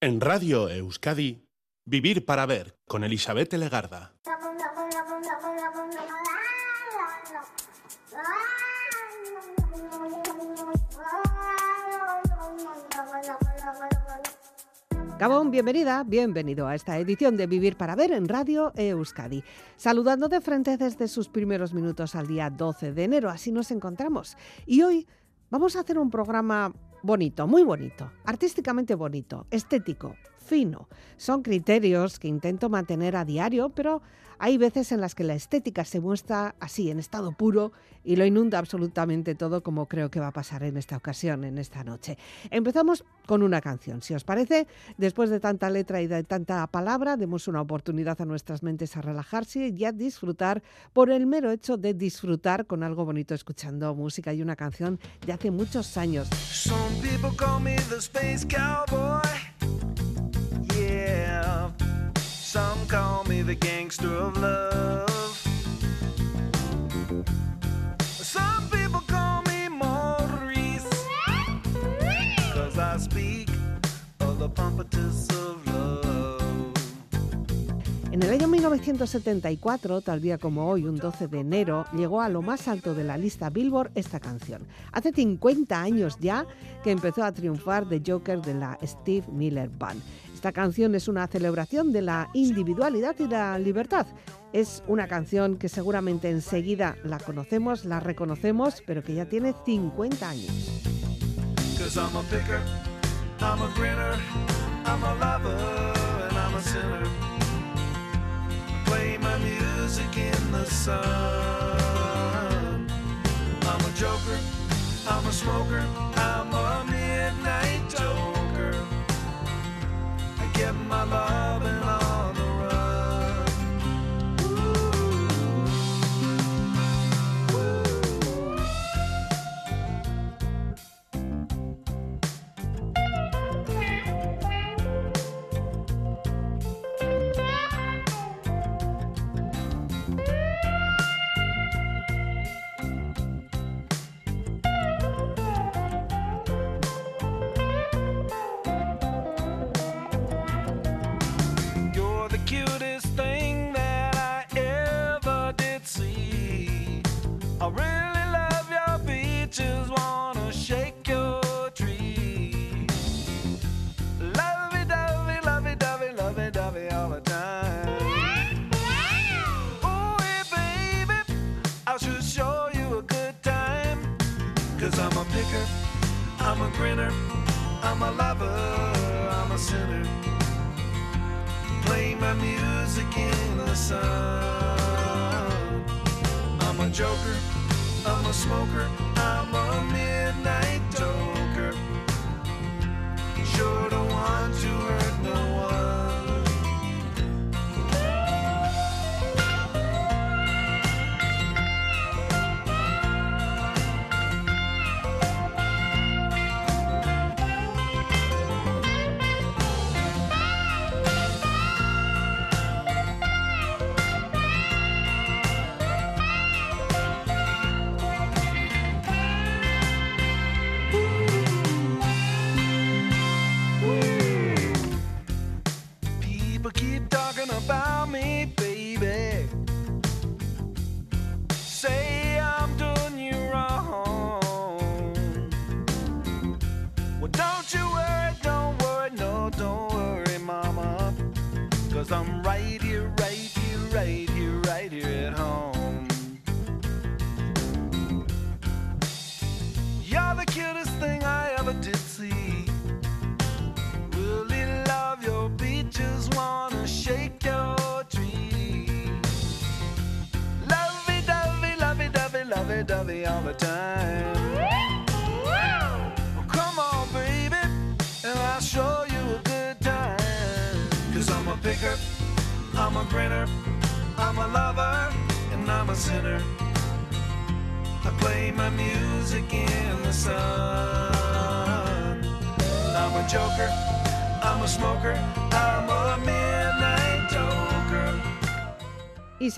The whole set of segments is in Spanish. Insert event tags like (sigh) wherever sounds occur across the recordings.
En Radio Euskadi, Vivir para Ver con Elizabeth Legarda. Gabón, bienvenida, bienvenido a esta edición de Vivir para Ver en Radio Euskadi. Saludando de frente desde sus primeros minutos al día 12 de enero, así nos encontramos. Y hoy vamos a hacer un programa bonito, muy bonito, artísticamente bonito, estético, Son criterios que intento mantener a diario, pero hay veces en las que la estética se muestra así, en estado puro, y lo inunda absolutamente todo, como creo que va a pasar en esta ocasión, en esta noche. Empezamos con una canción, si os parece. Después de tanta letra y de tanta palabra, demos una oportunidad a nuestras mentes a relajarse y a disfrutar por el mero hecho de disfrutar con algo bonito escuchando música y una canción de hace muchos años. Gangster of love. Some people call me Maurice. Cause I speak of the pompatus of love. En el año 1974, tal día como hoy, un 12 de enero, llegó a lo más alto de la lista Billboard esta canción. Hace 50 años ya que empezó a triunfar The Joker de la Steve Miller Band. Esta canción es una celebración de la individualidad y la libertad. Es una canción que seguramente enseguida la conocemos, la reconocemos, pero que ya tiene 50 años. my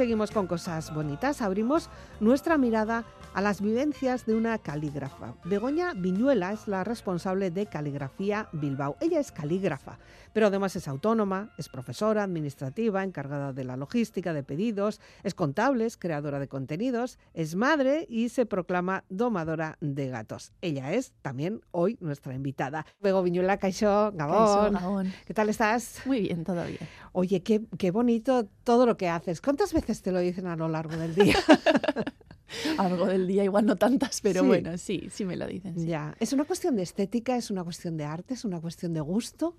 seguimos con cosas bonitas. Abrimos nuestra mirada a las vivencias de una calígrafa. Begoña Viñuela es la responsable de Caligrafía Bilbao. Ella es calígrafa, pero además es autónoma, es profesora administrativa, encargada de la logística de pedidos, es contable, es creadora de contenidos, es madre y se proclama domadora de gatos. Ella es también hoy nuestra invitada. Bego Viñuela, Caixó, Gabón. Gabón. ¿Qué tal estás? Muy bien, todo bien. Oye, qué, qué bonito todo lo que haces. ¿Cuántas veces te lo dicen a lo largo del día? (laughs) (laughs) Algo del día, igual no tantas, pero Sí. bueno, sí, sí me lo dicen. sí. Ya. ¿Es una cuestión de estética? ¿Es una cuestión de arte? ¿Es una cuestión de gusto?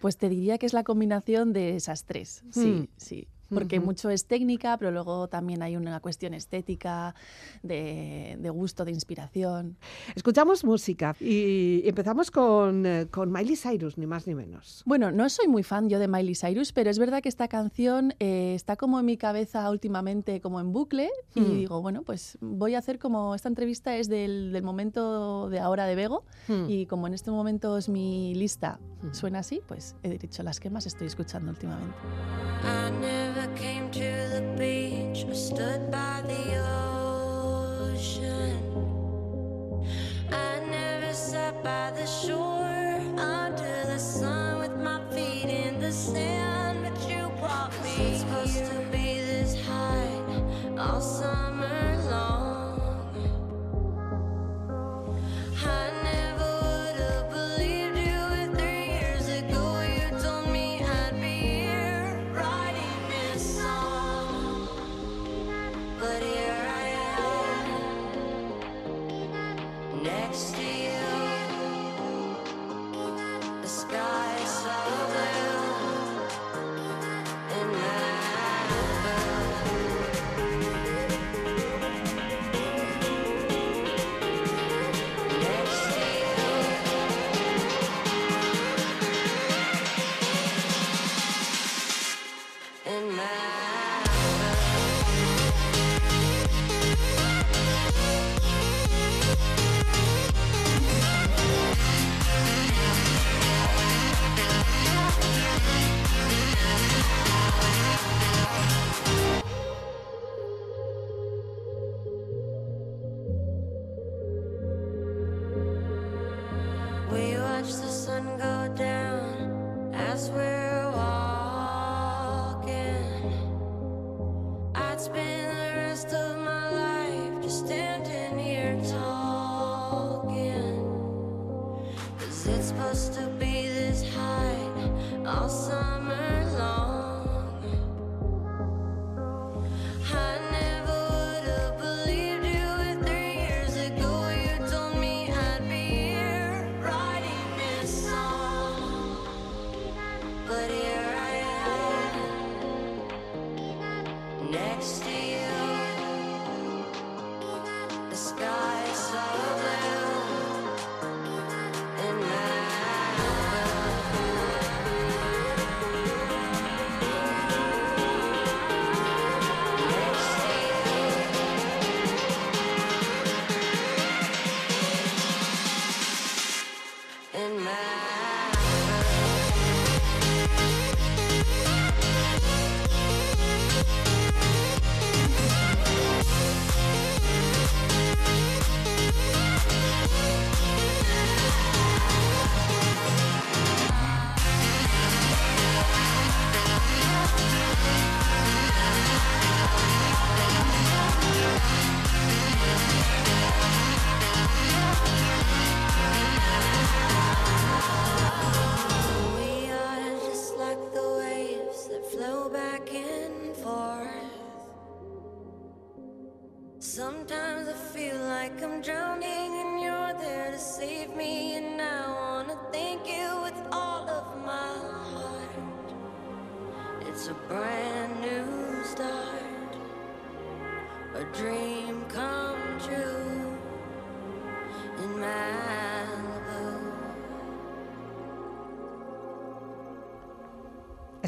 Pues te diría que es la combinación de esas tres, sí, Mm. sí. Porque Ujú. mucho es técnica, pero luego también hay una cuestión estética, de, de gusto, de inspiración. Escuchamos música y empezamos con, eh, con Miley Cyrus, ni más ni menos. Bueno, no soy muy fan yo de Miley Cyrus, pero es verdad que esta canción eh, está como en mi cabeza últimamente, como en bucle, y Mm. digo, bueno, pues voy a hacer como esta entrevista es del, del momento de ahora de Bego, Hmm. y como en este momento es mi lista, Mm. suena así, pues he dicho las que más estoy escuchando últimamente. I never came to the beach or stood by the ocean. I never sat by the shore under the sun with my feet in the sand. But you brought me. It's supposed to be this high all summer long. I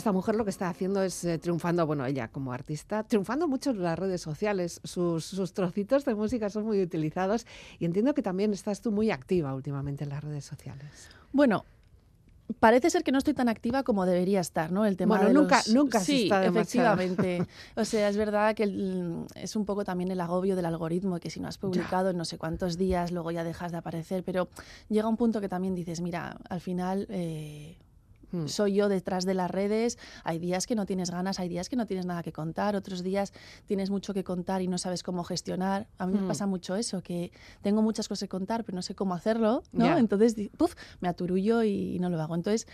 Esta mujer lo que está haciendo es eh, triunfando, bueno, ella como artista, triunfando mucho en las redes sociales. Sus, sus trocitos de música son muy utilizados y entiendo que también estás tú muy activa últimamente en las redes sociales. Bueno, Parece ser que no estoy tan activa como debería estar, ¿no? El tema Bueno, de nunca- los- nunca se sí, está efectivamente. (laughs) O sea, es verdad que el- es un poco también el agobio del algoritmo, que si no has publicado en no sé cuántos días, luego ya dejas de aparecer, pero llega un punto que también dices, mira, al final... eh, Mm. soy yo detrás de las redes, hay días que no tienes ganas, hay días que no tienes nada que contar, otros días tienes mucho que contar y no sabes cómo gestionar. A mí Mm. me pasa mucho eso, que tengo muchas cosas que contar, pero no sé cómo hacerlo, ¿no? Entonces, di- puf, me aturullo y no lo hago. Entonces,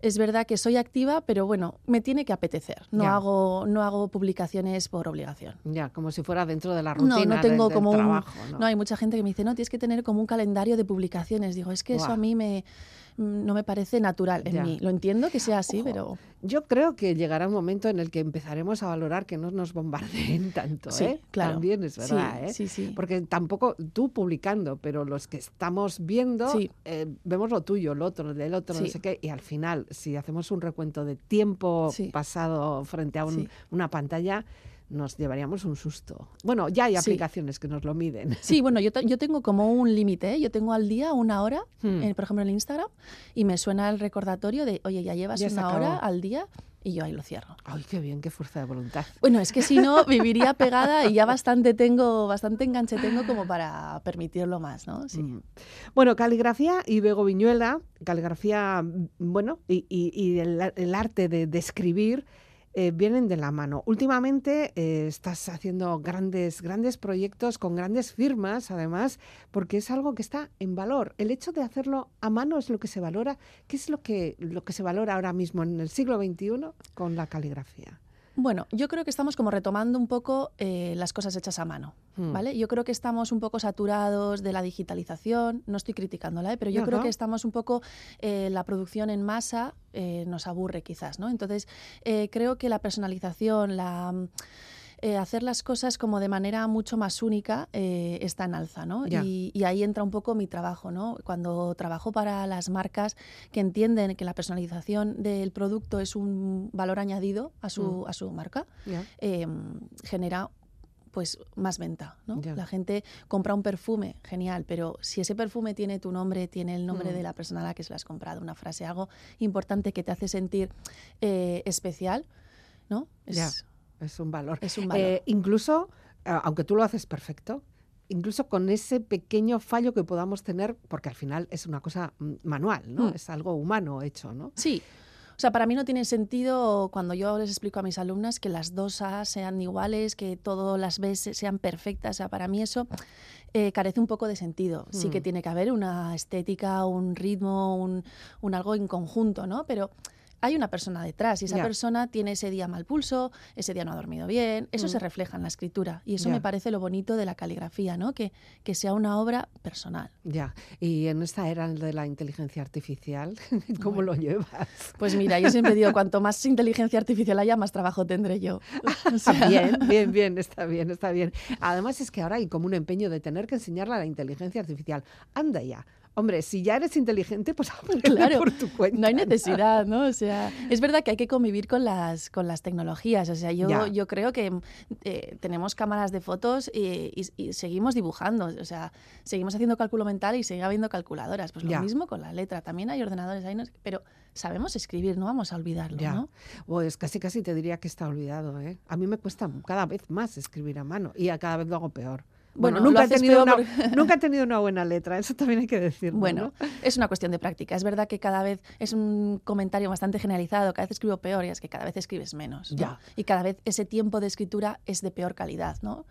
es verdad que soy activa, pero bueno, me tiene que apetecer. No, Ya. hago, no hago publicaciones por obligación. Ya, como si fuera dentro de la No, rutina no tengo del, del como un- trabajo. ¿no? No, hay mucha gente que me dice, no, tienes que tener como un calendario de publicaciones. Digo, es que eso a mí me, mm, no me parece natural en Ya. mí. Lo entiendo que sea así, Ojo. pero Yo creo que llegará un momento en el que empezaremos a valorar que no nos bombardeen (laughs) tanto, sí, ¿eh? claro. También es verdad, sí, ¿eh? Sí, sí. Porque tampoco tú publicando, pero los que estamos viendo, Sí. eh, vemos lo tuyo, lo otro, del otro, no sé qué, y al final, si hacemos un recuento de tiempo pasado frente a un- una pantalla, nos llevaríamos un susto. Bueno, ya hay Sí. aplicaciones que nos lo miden. (laughs) Sí, bueno, yo, te- yo tengo como un límite, ¿eh? yo tengo al día una hora, Hmm. eh, por ejemplo en el Instagram, y me suena el recordatorio de, oye, ya llevas Ya una hora al día, y yo ahí lo cierro. Ay, qué bien, qué fuerza de voluntad. Bueno, es que si no, (laughs) viviría pegada y ya bastante tengo, bastante enganche tengo como para permitirlo más, ¿no? Sí. Mm. Bueno, caligrafía y Bego Viñuela, caligrafía, mm, bueno, y, y- y el, el arte de, de escribir eh, vienen de la mano. Últimamente eh, estás haciendo grandes, grandes proyectos con grandes firmas, además, porque es algo que está en valor. El hecho de hacerlo a mano es lo que se valora. ¿Qué es lo que, lo que se valora ahora mismo en el siglo XXI con la caligrafía? Bueno, yo creo que estamos como retomando un poco eh, las cosas hechas a mano, Mm. ¿vale? Yo creo que estamos un poco saturados de la digitalización, no estoy criticándola, ¿eh? pero yo creo que estamos un poco, eh, la producción en masa eh, nos aburre quizás, ¿no? Entonces, creo que la personalización, la... eh, hacer las cosas como de manera mucho más única eh, está en alza, ¿no? Y, y ahí entra un poco mi trabajo, ¿no? Cuando trabajo para las marcas que entienden que la personalización del producto es un valor añadido a su, Mm. a su marca, eh, genera pues más venta, ¿no? La gente compra un perfume, genial, pero si ese perfume tiene tu nombre, tiene el nombre Mm. de la persona a la que se lo has comprado, una frase, algo importante que te hace sentir eh, especial, ¿no? Es. Es un valor. es un valor. Eh, incluso, a- aunque tú lo haces perfecto, incluso con ese pequeño fallo que podamos tener, porque al final es una cosa mm, manual, ¿no? Mm. Es algo humano hecho, ¿no? Sí. O sea, para mí no tiene sentido cuando yo les explico a mis alumnas que las dos A sean iguales, que todas las B se- sean perfectas. O sea, para mí eso eh, carece un poco de sentido. Sí que Mm. tiene que haber una estética, un ritmo, un, un algo en conjunto, ¿no? Pero hay una persona detrás y esa persona tiene ese día mal pulso, ese día no ha dormido bien. Eso Mm. se refleja en la escritura y eso me parece lo bonito de la caligrafía, ¿no? Que, que sea una obra personal. Ya. Y en esta era de la inteligencia artificial, (laughs) ¿cómo Bueno. lo llevas? Pues mira, yo siempre digo, cuanto más inteligencia artificial haya, más trabajo tendré yo. (laughs) O sea, Bien, bien, bien, está bien, está bien. Además es que ahora hay como un empeño de tener que enseñarle a la inteligencia artificial. Anda ya. Hombre, si ya eres inteligente, pues (laughs) Claro, por tu cuenta. No hay necesidad, ¿no? O sea, es verdad que hay que convivir con las, con las tecnologías. O sea, yo, Ya. yo creo que eh, tenemos cámaras de fotos y, y- y seguimos dibujando. O sea, seguimos haciendo cálculo mental y sigue habiendo calculadoras. Pues lo Ya. mismo con la letra. También hay ordenadores ahí, no pero sabemos escribir, no vamos a olvidarlo, Ya. ¿no? Pues casi casi te diría que está olvidado, ¿eh? A mí me cuesta cada vez más escribir a mano y a cada vez lo hago peor. Bueno, nunca, he haces tenido una, (laughs) nunca he tenido una buena letra, eso también hay que decirlo. Bueno, ¿no? es una cuestión de práctica. Es verdad que cada vez es un comentario bastante generalizado, cada vez escribo peor y es que cada vez escribes menos. ¿no? Ya. Y cada vez ese tiempo de escritura es de peor calidad, ¿no?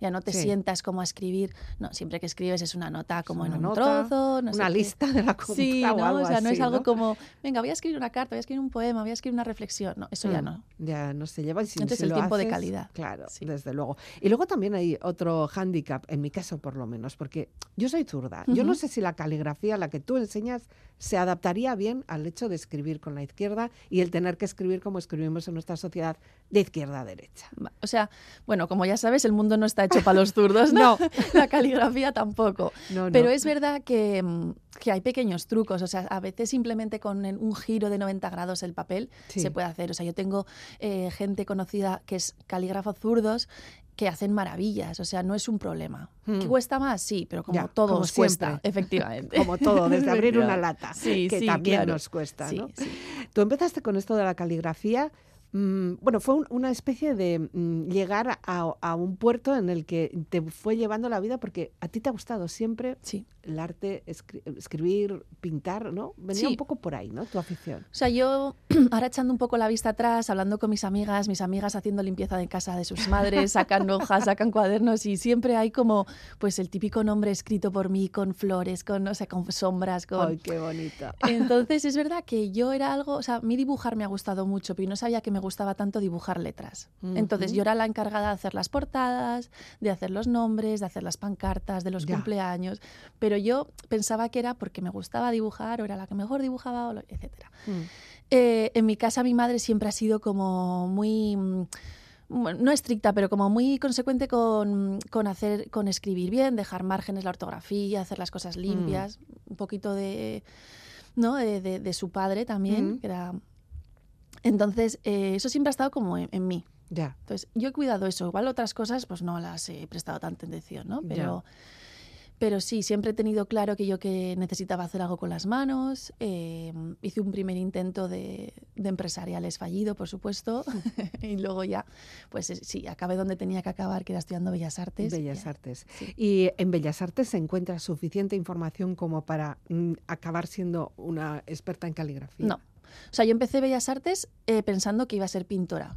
Ya no te Sí. sientas como a escribir, no, siempre que escribes es una nota como una en un nota, trozo, no sé una qué. lista de la compra Sí, o ¿no? algo o sea, no es algo ¿no? como, venga, voy a escribir una carta, voy a escribir un poema, voy a escribir una reflexión. No, eso ya Mm, no. Ya no se lleva y si, Entonces si el lo tiempo de calidad. Claro, Sí. desde luego. Y luego también hay otro hándicap, en mi caso por lo menos, porque yo soy zurda. Yo no sé si la caligrafía, la que tú enseñas, se adaptaría bien al hecho de escribir con la izquierda y el tener que escribir como escribimos en nuestra sociedad de izquierda a derecha. O sea, bueno, como ya sabes, el mundo no está hecho para los zurdos, ¿no? (laughs) (laughs) La caligrafía tampoco. No, no. Pero es verdad que, mm, que hay pequeños trucos. O sea, a veces simplemente con un giro de 90 grados el papel Sí. se puede hacer. O sea, yo tengo eh, gente conocida que es calígrafos zurdos que hacen maravillas, o sea, no es un problema. Mm. ¿Que cuesta más? Sí, pero como Ya, todo como os (laughs) cuesta, (laughs) efectivamente. Como todo, desde abrir una lata, Sí, que sí, también claro. nos cuesta, Sí, ¿no? sí. Tú empezaste con esto de la caligrafía. mm, Bueno, fue un- una especie de mm, llegar a, a un puerto en el que te fue llevando la vida porque a ti te ha gustado siempre Sí. El arte, escri- escribir, pintar, ¿no? Venía Sí. un poco por ahí, ¿no? Tu afición. O sea, yo (clears throat) ahora echando un poco la vista atrás, hablando con mis amigas, mis amigas haciendo limpieza de casa de sus madres, sacan (laughs) hojas, sacan cuadernos y siempre hay como pues el típico nombre escrito por mí con flores, con no sé, con sombras, con Ay, qué bonito. (laughs) Entonces es verdad que yo era algo, o sea, mí dibujar me ha gustado mucho, pero yo no sabía que me gustaba tanto dibujar letras. Entonces yo era la encargada de hacer las portadas, de hacer los nombres, de hacer las pancartas, de los Ya. cumpleaños, pero yo pensaba que era porque me gustaba dibujar o era la que mejor dibujaba, etcétera. Mm. Eh, en mi casa mi madre siempre ha sido como muy mm, bueno, no estricta, pero como muy consecuente con, con hacer, con escribir bien, dejar márgenes la ortografía, hacer las cosas limpias, un poquito de, ¿no? de, de- de su padre también, Mm. que era. Entonces, eh, eso siempre ha estado como en, en mí. Ya. Entonces, yo he cuidado eso. Igual otras cosas, pues no las he prestado tanta atención, ¿no? Pero, pero sí, siempre he tenido claro que yo que necesitaba hacer algo con las manos. eh, hice un primer intento de, de empresariales fallido, por supuesto. (laughs) y luego ya, pues eh, sí, acabé donde tenía que acabar, que era estudiando Bellas Artes. Bellas Ya. Artes. Sí. Y en Bellas Artes se encuentra suficiente información como para mm, acabar siendo una experta en caligrafía. No. O sea, yo empecé Bellas Artes eh, pensando que iba a ser pintora.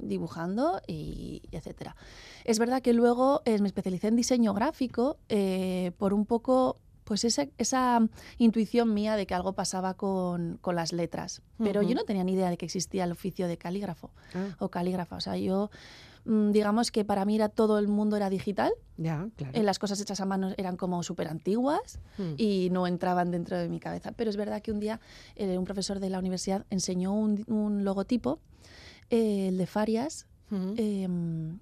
Dibujando y, y etcétera. Es verdad que luego eh, me especialicé en diseño gráfico eh, por un poco pues esa, esa intuición mía de que algo pasaba con, con las letras. Pero yo no tenía ni idea de que existía el oficio de calígrafo Ah, o calígrafa. O sea, yo mm, digamos que para mí era todo el mundo era digital, ya, claro. eh, las cosas hechas a mano eran como súper antiguas Mm. y no entraban dentro de mi cabeza. Pero es verdad que un día eh, un profesor de la universidad enseñó un, un logotipo, eh, el de Farias, eh,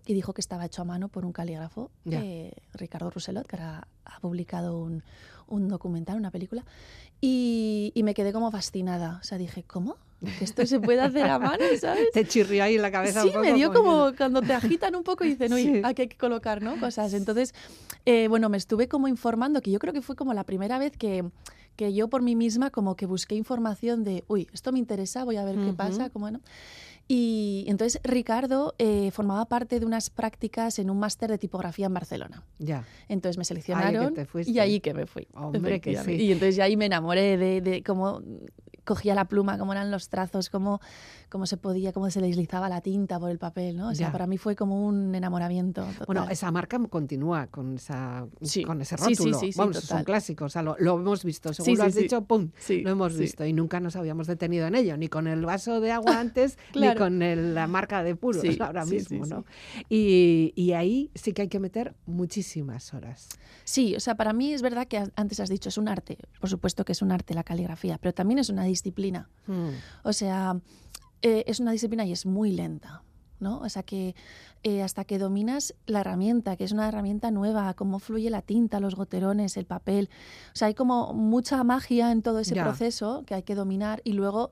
y dijo que estaba hecho a mano por un calígrafo, Ya. eh, Ricardo Rousselot, que ahora ha publicado un, un documental, una película, y, y me quedé como fascinada. O sea, dije, ¿cómo? ¿Que esto se puede hacer a mano, (laughs) sabes? Te chirrió ahí en la cabeza Sí, un poco. me dio como como cuando te agitan un poco y dicen, uy, Sí. aquí hay que colocar ¿no? cosas. Entonces, eh, bueno, me estuve como informando, que yo creo que fue como la primera vez que, que yo por mí misma como que busqué información de, uy, esto me interesa, voy a ver qué pasa, cómo no. Y entonces Ricardo eh, formaba parte de unas prácticas en un máster de tipografía en Barcelona. Ya. Entonces me seleccionaron fuiste. y ahí que me fui. Hombre, que sí. Y entonces ya ahí me enamoré de, de cómo cogía la pluma, cómo eran los trazos, cómo, cómo se podía, cómo se deslizaba la tinta por el papel, ¿no? O sea, Ya. para mí fue como un enamoramiento. total. Bueno, esa marca continúa con, esa, Sí. con ese rótulo. sí, sí, Vamos, es un clásico, o sea, lo, lo hemos visto. Según lo has dicho, ¡pum! Lo hemos visto y nunca nos habíamos detenido en ello, ni con el vaso de agua (laughs) antes, ni Claro. con el- la marca de puros (laughs) ahora mismo. ¿no? Y, y ahí sí que hay que meter muchísimas horas. Sí, o sea, para mí es verdad que antes has dicho, es un arte. Por supuesto que es un arte la caligrafía, pero también es una disciplina. Mm. O sea, eh, es una disciplina y es muy lenta, ¿no? O sea que eh, hasta que dominas la herramienta, que es una herramienta nueva, cómo fluye la tinta, los goterones, el papel. O sea, hay como mucha magia en todo ese Ya. proceso que hay que dominar y luego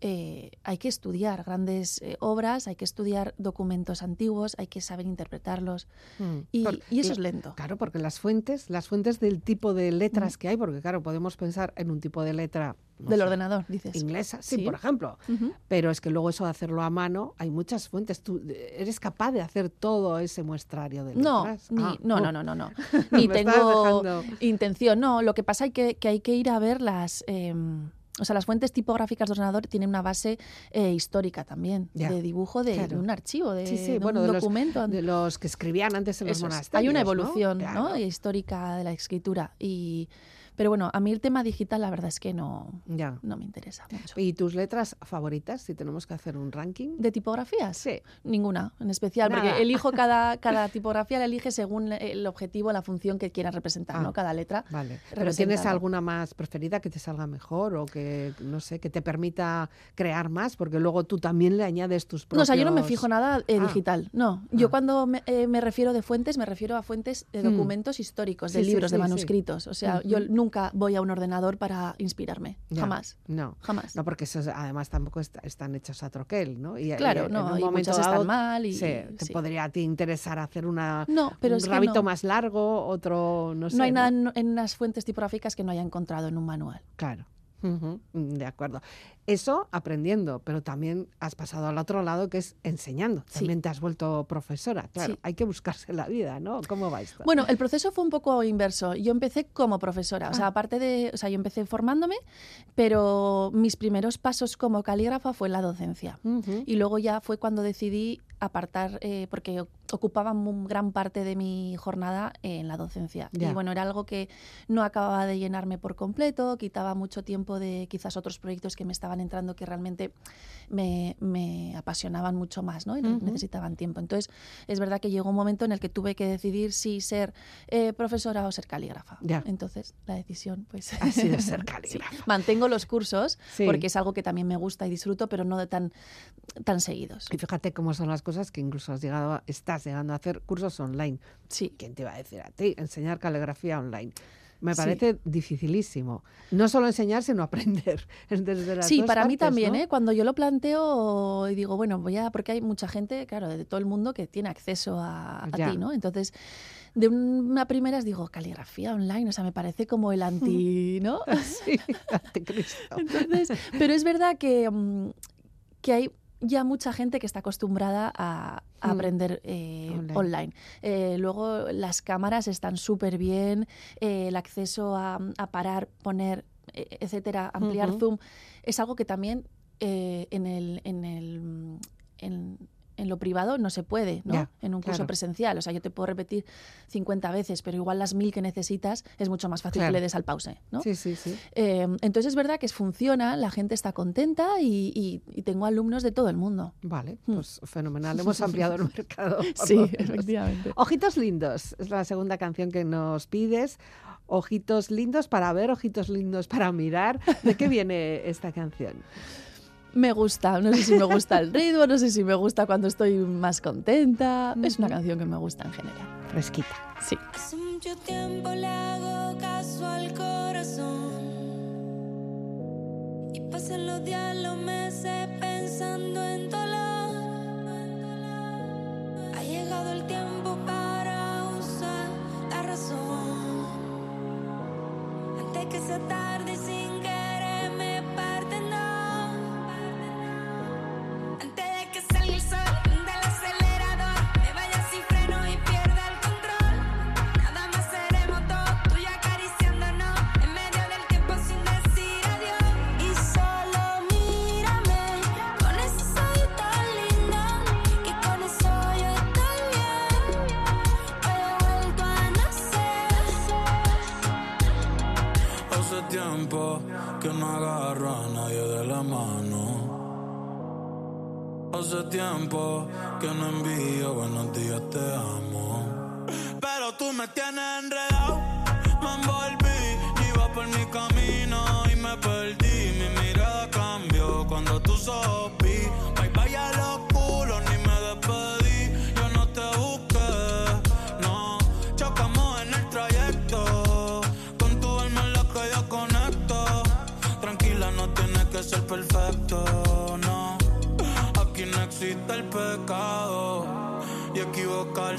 eh, hay que estudiar grandes eh, obras, hay que estudiar documentos antiguos, hay que saber interpretarlos Mm. y, Por- y eso es lento. Claro, porque las fuentes, las fuentes del tipo de letras que hay, porque claro, podemos pensar en un tipo de letra no Del sé, ordenador, dices. inglesa, sí, Sí. por ejemplo. Pero es que luego eso de hacerlo a mano, hay muchas fuentes. ¿Tú eres capaz de hacer todo ese muestrario de No, letras? ni- Ah, no, no, no, no, no. (laughs) Ni tengo intención. No, lo que pasa es que, que hay que ir a ver las... eh, o sea, las fuentes tipográficas de ordenador tienen una base eh, histórica también, Ya, de dibujo de, claro. de un archivo, de, Sí, sí, de bueno, un de los- documento. De los que escribían antes en los Eso monasterios. Hay una evolución ¿no? Claro. histórica de la escritura. Y, pero bueno, a mí el tema digital la verdad es que no, Ya. no me interesa mucho. ¿Y tus letras favoritas, si tenemos que hacer un ranking? ¿De tipografías? Sí. Ninguna, en especial, Nada. porque elijo cada, (laughs) cada tipografía, la elige según el objetivo, la función que quieras representar, Ah. ¿no? Cada letra. Vale. ¿Pero tienes alguna más preferida que te salga mejor o que, no sé, que te permita crear más? Porque luego tú también le añades tus propios... No, o sea, yo no me fijo nada eh, Ah. digital. No, yo Ah. cuando me, eh, me refiero de fuentes, me refiero a fuentes de Hmm. documentos históricos, de Sí, libros, de sí, manuscritos. O sea, yo nunca nunca voy a un ordenador para inspirarme. Jamás. No. Jamás. No, porque eso, además tampoco est- están hechos a troquel, ¿no? Y, Claro, y en no, un y momento muchas están dado, mal y- sí, te sí. podría a ti interesar hacer una, No, pero un rabito no. más largo, otro, no sé. No hay nada en, en las fuentes tipográficas que no haya encontrado en un manual. Claro. De acuerdo. Eso aprendiendo, pero también has pasado al otro lado que es enseñando. Sí. También te has vuelto profesora. Claro, Sí. hay que buscarse la vida, ¿no? ¿Cómo va esto? Bueno, el proceso fue un poco inverso. Yo empecé como profesora, o sea, Ah. aparte de, o sea, yo empecé formándome, pero mis primeros pasos como calígrafa fue en la docencia. Y luego ya fue cuando decidí apartar, eh, porque ocupaba gran parte de mi jornada en la docencia. Y bueno, era algo que no acababa de llenarme por completo, quitaba mucho tiempo de quizás otros proyectos que me estaban entrando que realmente me, me apasionaban mucho más ¿no? y necesitaban tiempo. Entonces, es verdad que llegó un momento en el que tuve que decidir si ser eh, profesora o ser calígrafa. Ya. Entonces, la decisión pues Ha (laughs) sido ser Sí. calígrafa. Mantengo los cursos Sí. porque es algo que también me gusta y disfruto, pero no de tan, tan seguidos. Y fíjate cómo son las cosas que incluso has llegado a- estás llegando a hacer cursos online. Sí. ¿Quién te iba a decir a ti? Enseñar caligrafía online. Me Sí. parece dificilísimo. No solo enseñar, sino aprender. (laughs) Desde las Sí, dos para mí también, ¿no? ¿eh? Cuando yo lo planteo y digo, bueno, voy a, porque hay mucha gente, claro, de todo el mundo que tiene acceso a, ti, ¿no? Entonces, de una primeras digo, caligrafía online, o sea, me parece como el anti, (laughs) ¿no? Sí, anticristo. (laughs) Entonces, pero es verdad que, mm, que hay ya mucha gente que está acostumbrada a, a Mm. aprender eh, Online. online. Eh, luego las cámaras están súper bien, eh, el acceso a, a parar, poner, eh, etcétera, ampliar zoom, es algo que también eh, en el... En el en, en lo privado no se puede, ¿no? Ya, en un curso claro. presencial. O sea, yo te puedo repetir 50 veces, pero igual las mil que necesitas es mucho más fácil Claro. que le des al pause, ¿no? Sí, sí, sí. Eh, entonces es verdad que funciona, la gente está contenta y, y- y tengo alumnos de todo el mundo. Vale, Mm. pues fenomenal. Hemos ampliado el (laughs) mercado. Sí, efectivamente. Ojitos lindos es la segunda canción que nos pides. Ojitos lindos para ver, ojitos lindos para mirar. ¿De qué viene esta canción? Me gusta, no sé si me gusta el ritmo, no sé si me gusta cuando estoy más contenta. Es una canción que me gusta en general. Fresquita. Sí. Hace mucho tiempo le hago caso al corazón. Y pasan los días, los meses pensando en dolor. Ha llegado el tiempo para usar la razón. Antes que sea tarde sin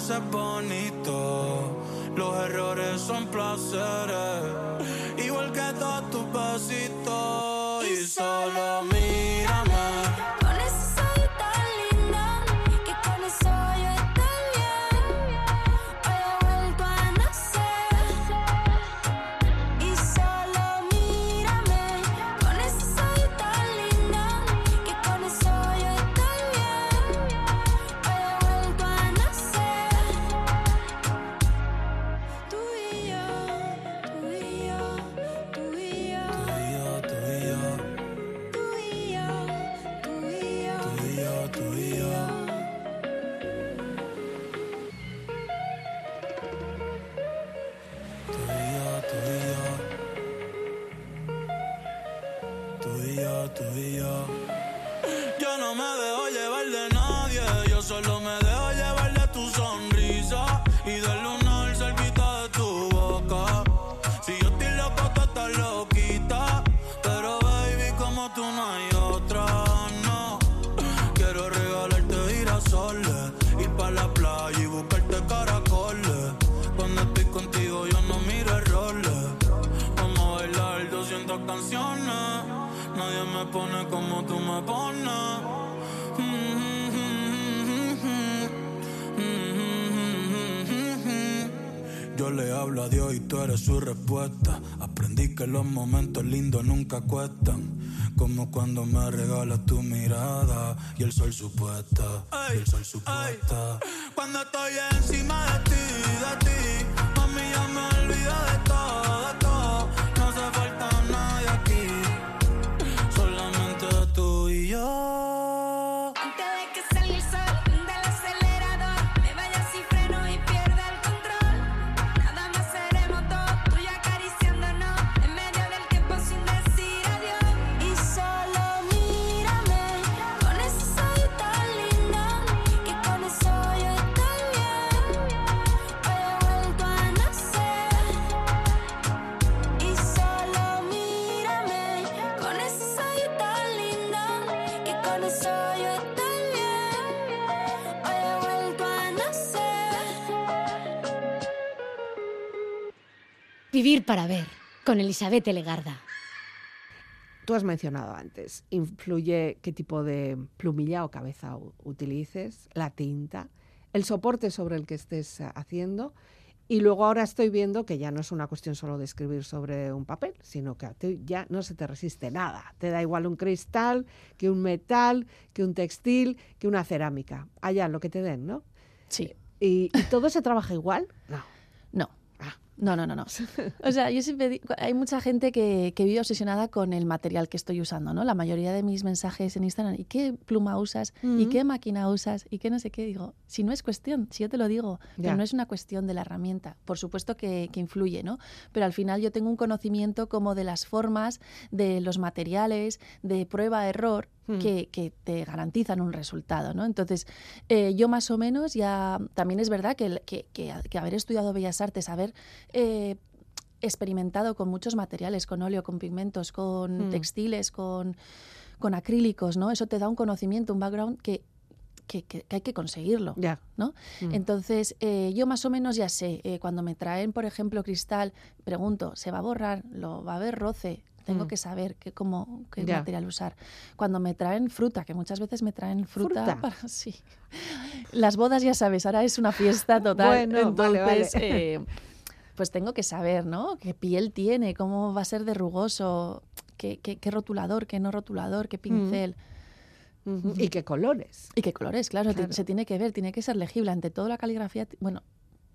es bonito. Los errores son placeres. Su respuesta. Aprendí que los momentos lindos nunca cuestan. Como cuando me regalas tu mirada y el sol supuesta. Y el sol supuesta. Vivir para ver, con Elizabeth Legarda. Tú has mencionado antes, influye qué tipo de plumilla o cabeza utilices, la tinta, el soporte sobre el que estés haciendo. Y luego ahora estoy viendo que ya no es una cuestión solo de escribir sobre un papel, sino que a ti ya no se te resiste nada. Te da igual un cristal, que un metal, que un textil, que una cerámica. Allá lo que te den, ¿no? Sí. ¿Y, y todo se trabaja igual? No. No. Ah. No, no, no, no. (laughs) O sea, yo siempre digo, hay mucha gente que, que vive obsesionada con el material que estoy usando, ¿no? La mayoría de mis mensajes en Instagram, ¿y qué pluma usas? ¿Y Mm. qué máquina usas? ¿Y qué no sé qué? Digo, si no es cuestión, si yo te lo digo, Ya. pero no es una cuestión de la herramienta. Por supuesto que, que influye, ¿no? Pero al final yo tengo un conocimiento como de las formas, de los materiales, de prueba-error, Mm. que, que te garantizan un resultado, ¿no? Entonces, eh, yo más o menos ya, también es verdad que, que- que haber estudiado Bellas Artes, haber eh, experimentado con muchos materiales, con óleo, con pigmentos, con Mm. textiles, con, con acrílicos, ¿no? Eso te da un conocimiento, un background que, que, hay que conseguirlo. Ya. ¿no? Mm. Entonces, eh, yo más o menos ya sé, eh, cuando me traen, por ejemplo, cristal, pregunto, ¿se va a borrar? ¿Lo va a haber roce? Tengo Mm. que saber qué, cómo, qué material usar. Cuando me traen fruta, que muchas veces me traen fruta, ¿Fruta? para... (laughs) Sí. Las bodas, ya sabes, ahora es una fiesta total. Bueno, vale, vale. Entonces, eh, (laughs) pues tengo que saber, ¿no? ¿Qué piel tiene? ¿Cómo va a ser de rugoso? ¿Qué, qué- qué rotulador? ¿Qué no rotulador? ¿Qué pincel? Ujú. ¿Y qué colores? Y qué colores, claro, Claro. se tiene que ver, tiene que ser legible. Ante todo la caligrafía, bueno,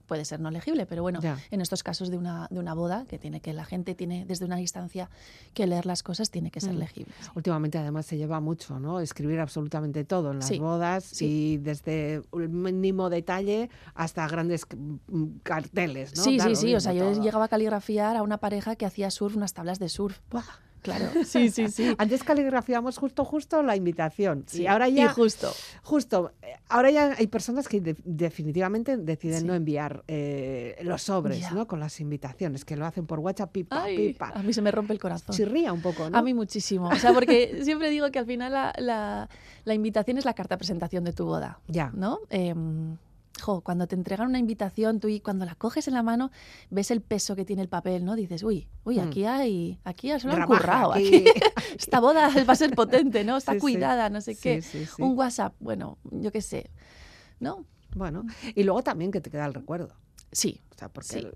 puede ser no legible, pero bueno, Ya. en estos casos de una, de una boda, que tiene que la gente tiene desde una distancia que leer las cosas, tiene que ser Mm. legible. sí. Últimamente además se lleva mucho, ¿no? Escribir absolutamente todo en las Sí, bodas sí. y desde el mínimo detalle hasta grandes mm, carteles, ¿no? Sí, Da sí, sí. O sea, yo todo. llegaba a caligrafiar a una pareja que hacía surf, unas tablas de surf. Buah. Claro. (laughs) Sí, sí, sí. Antes caligrafiamos justo justo la invitación Sí, y ahora ya justo. justo eh, ahora ya hay personas que de- definitivamente deciden Sí. no enviar eh, los sobres. ¿no? Con las invitaciones que lo hacen por WhatsApp pipa Ay, pipa. a mí se me rompe el corazón. Chirría un poco, ¿no? A mí muchísimo. O sea, porque (laughs) siempre digo que al final la, la- la invitación es la carta de presentación de tu boda. Ya. ¿No? Em, jo, cuando te entregan una invitación, tú y cuando la coges en la mano, ves el peso que tiene el papel, ¿no? Dices, uy, uy, Mm. aquí hay, aquí se lo han currado. aquí. Aquí. (laughs) (laughs) Esta boda va a ser potente, ¿no? Está Sí, cuidada, no sé Sí, qué. sí. Un WhatsApp, bueno, yo qué sé. ¿No? Bueno, y luego también que te queda el recuerdo. Sí. O sea, porque Sí.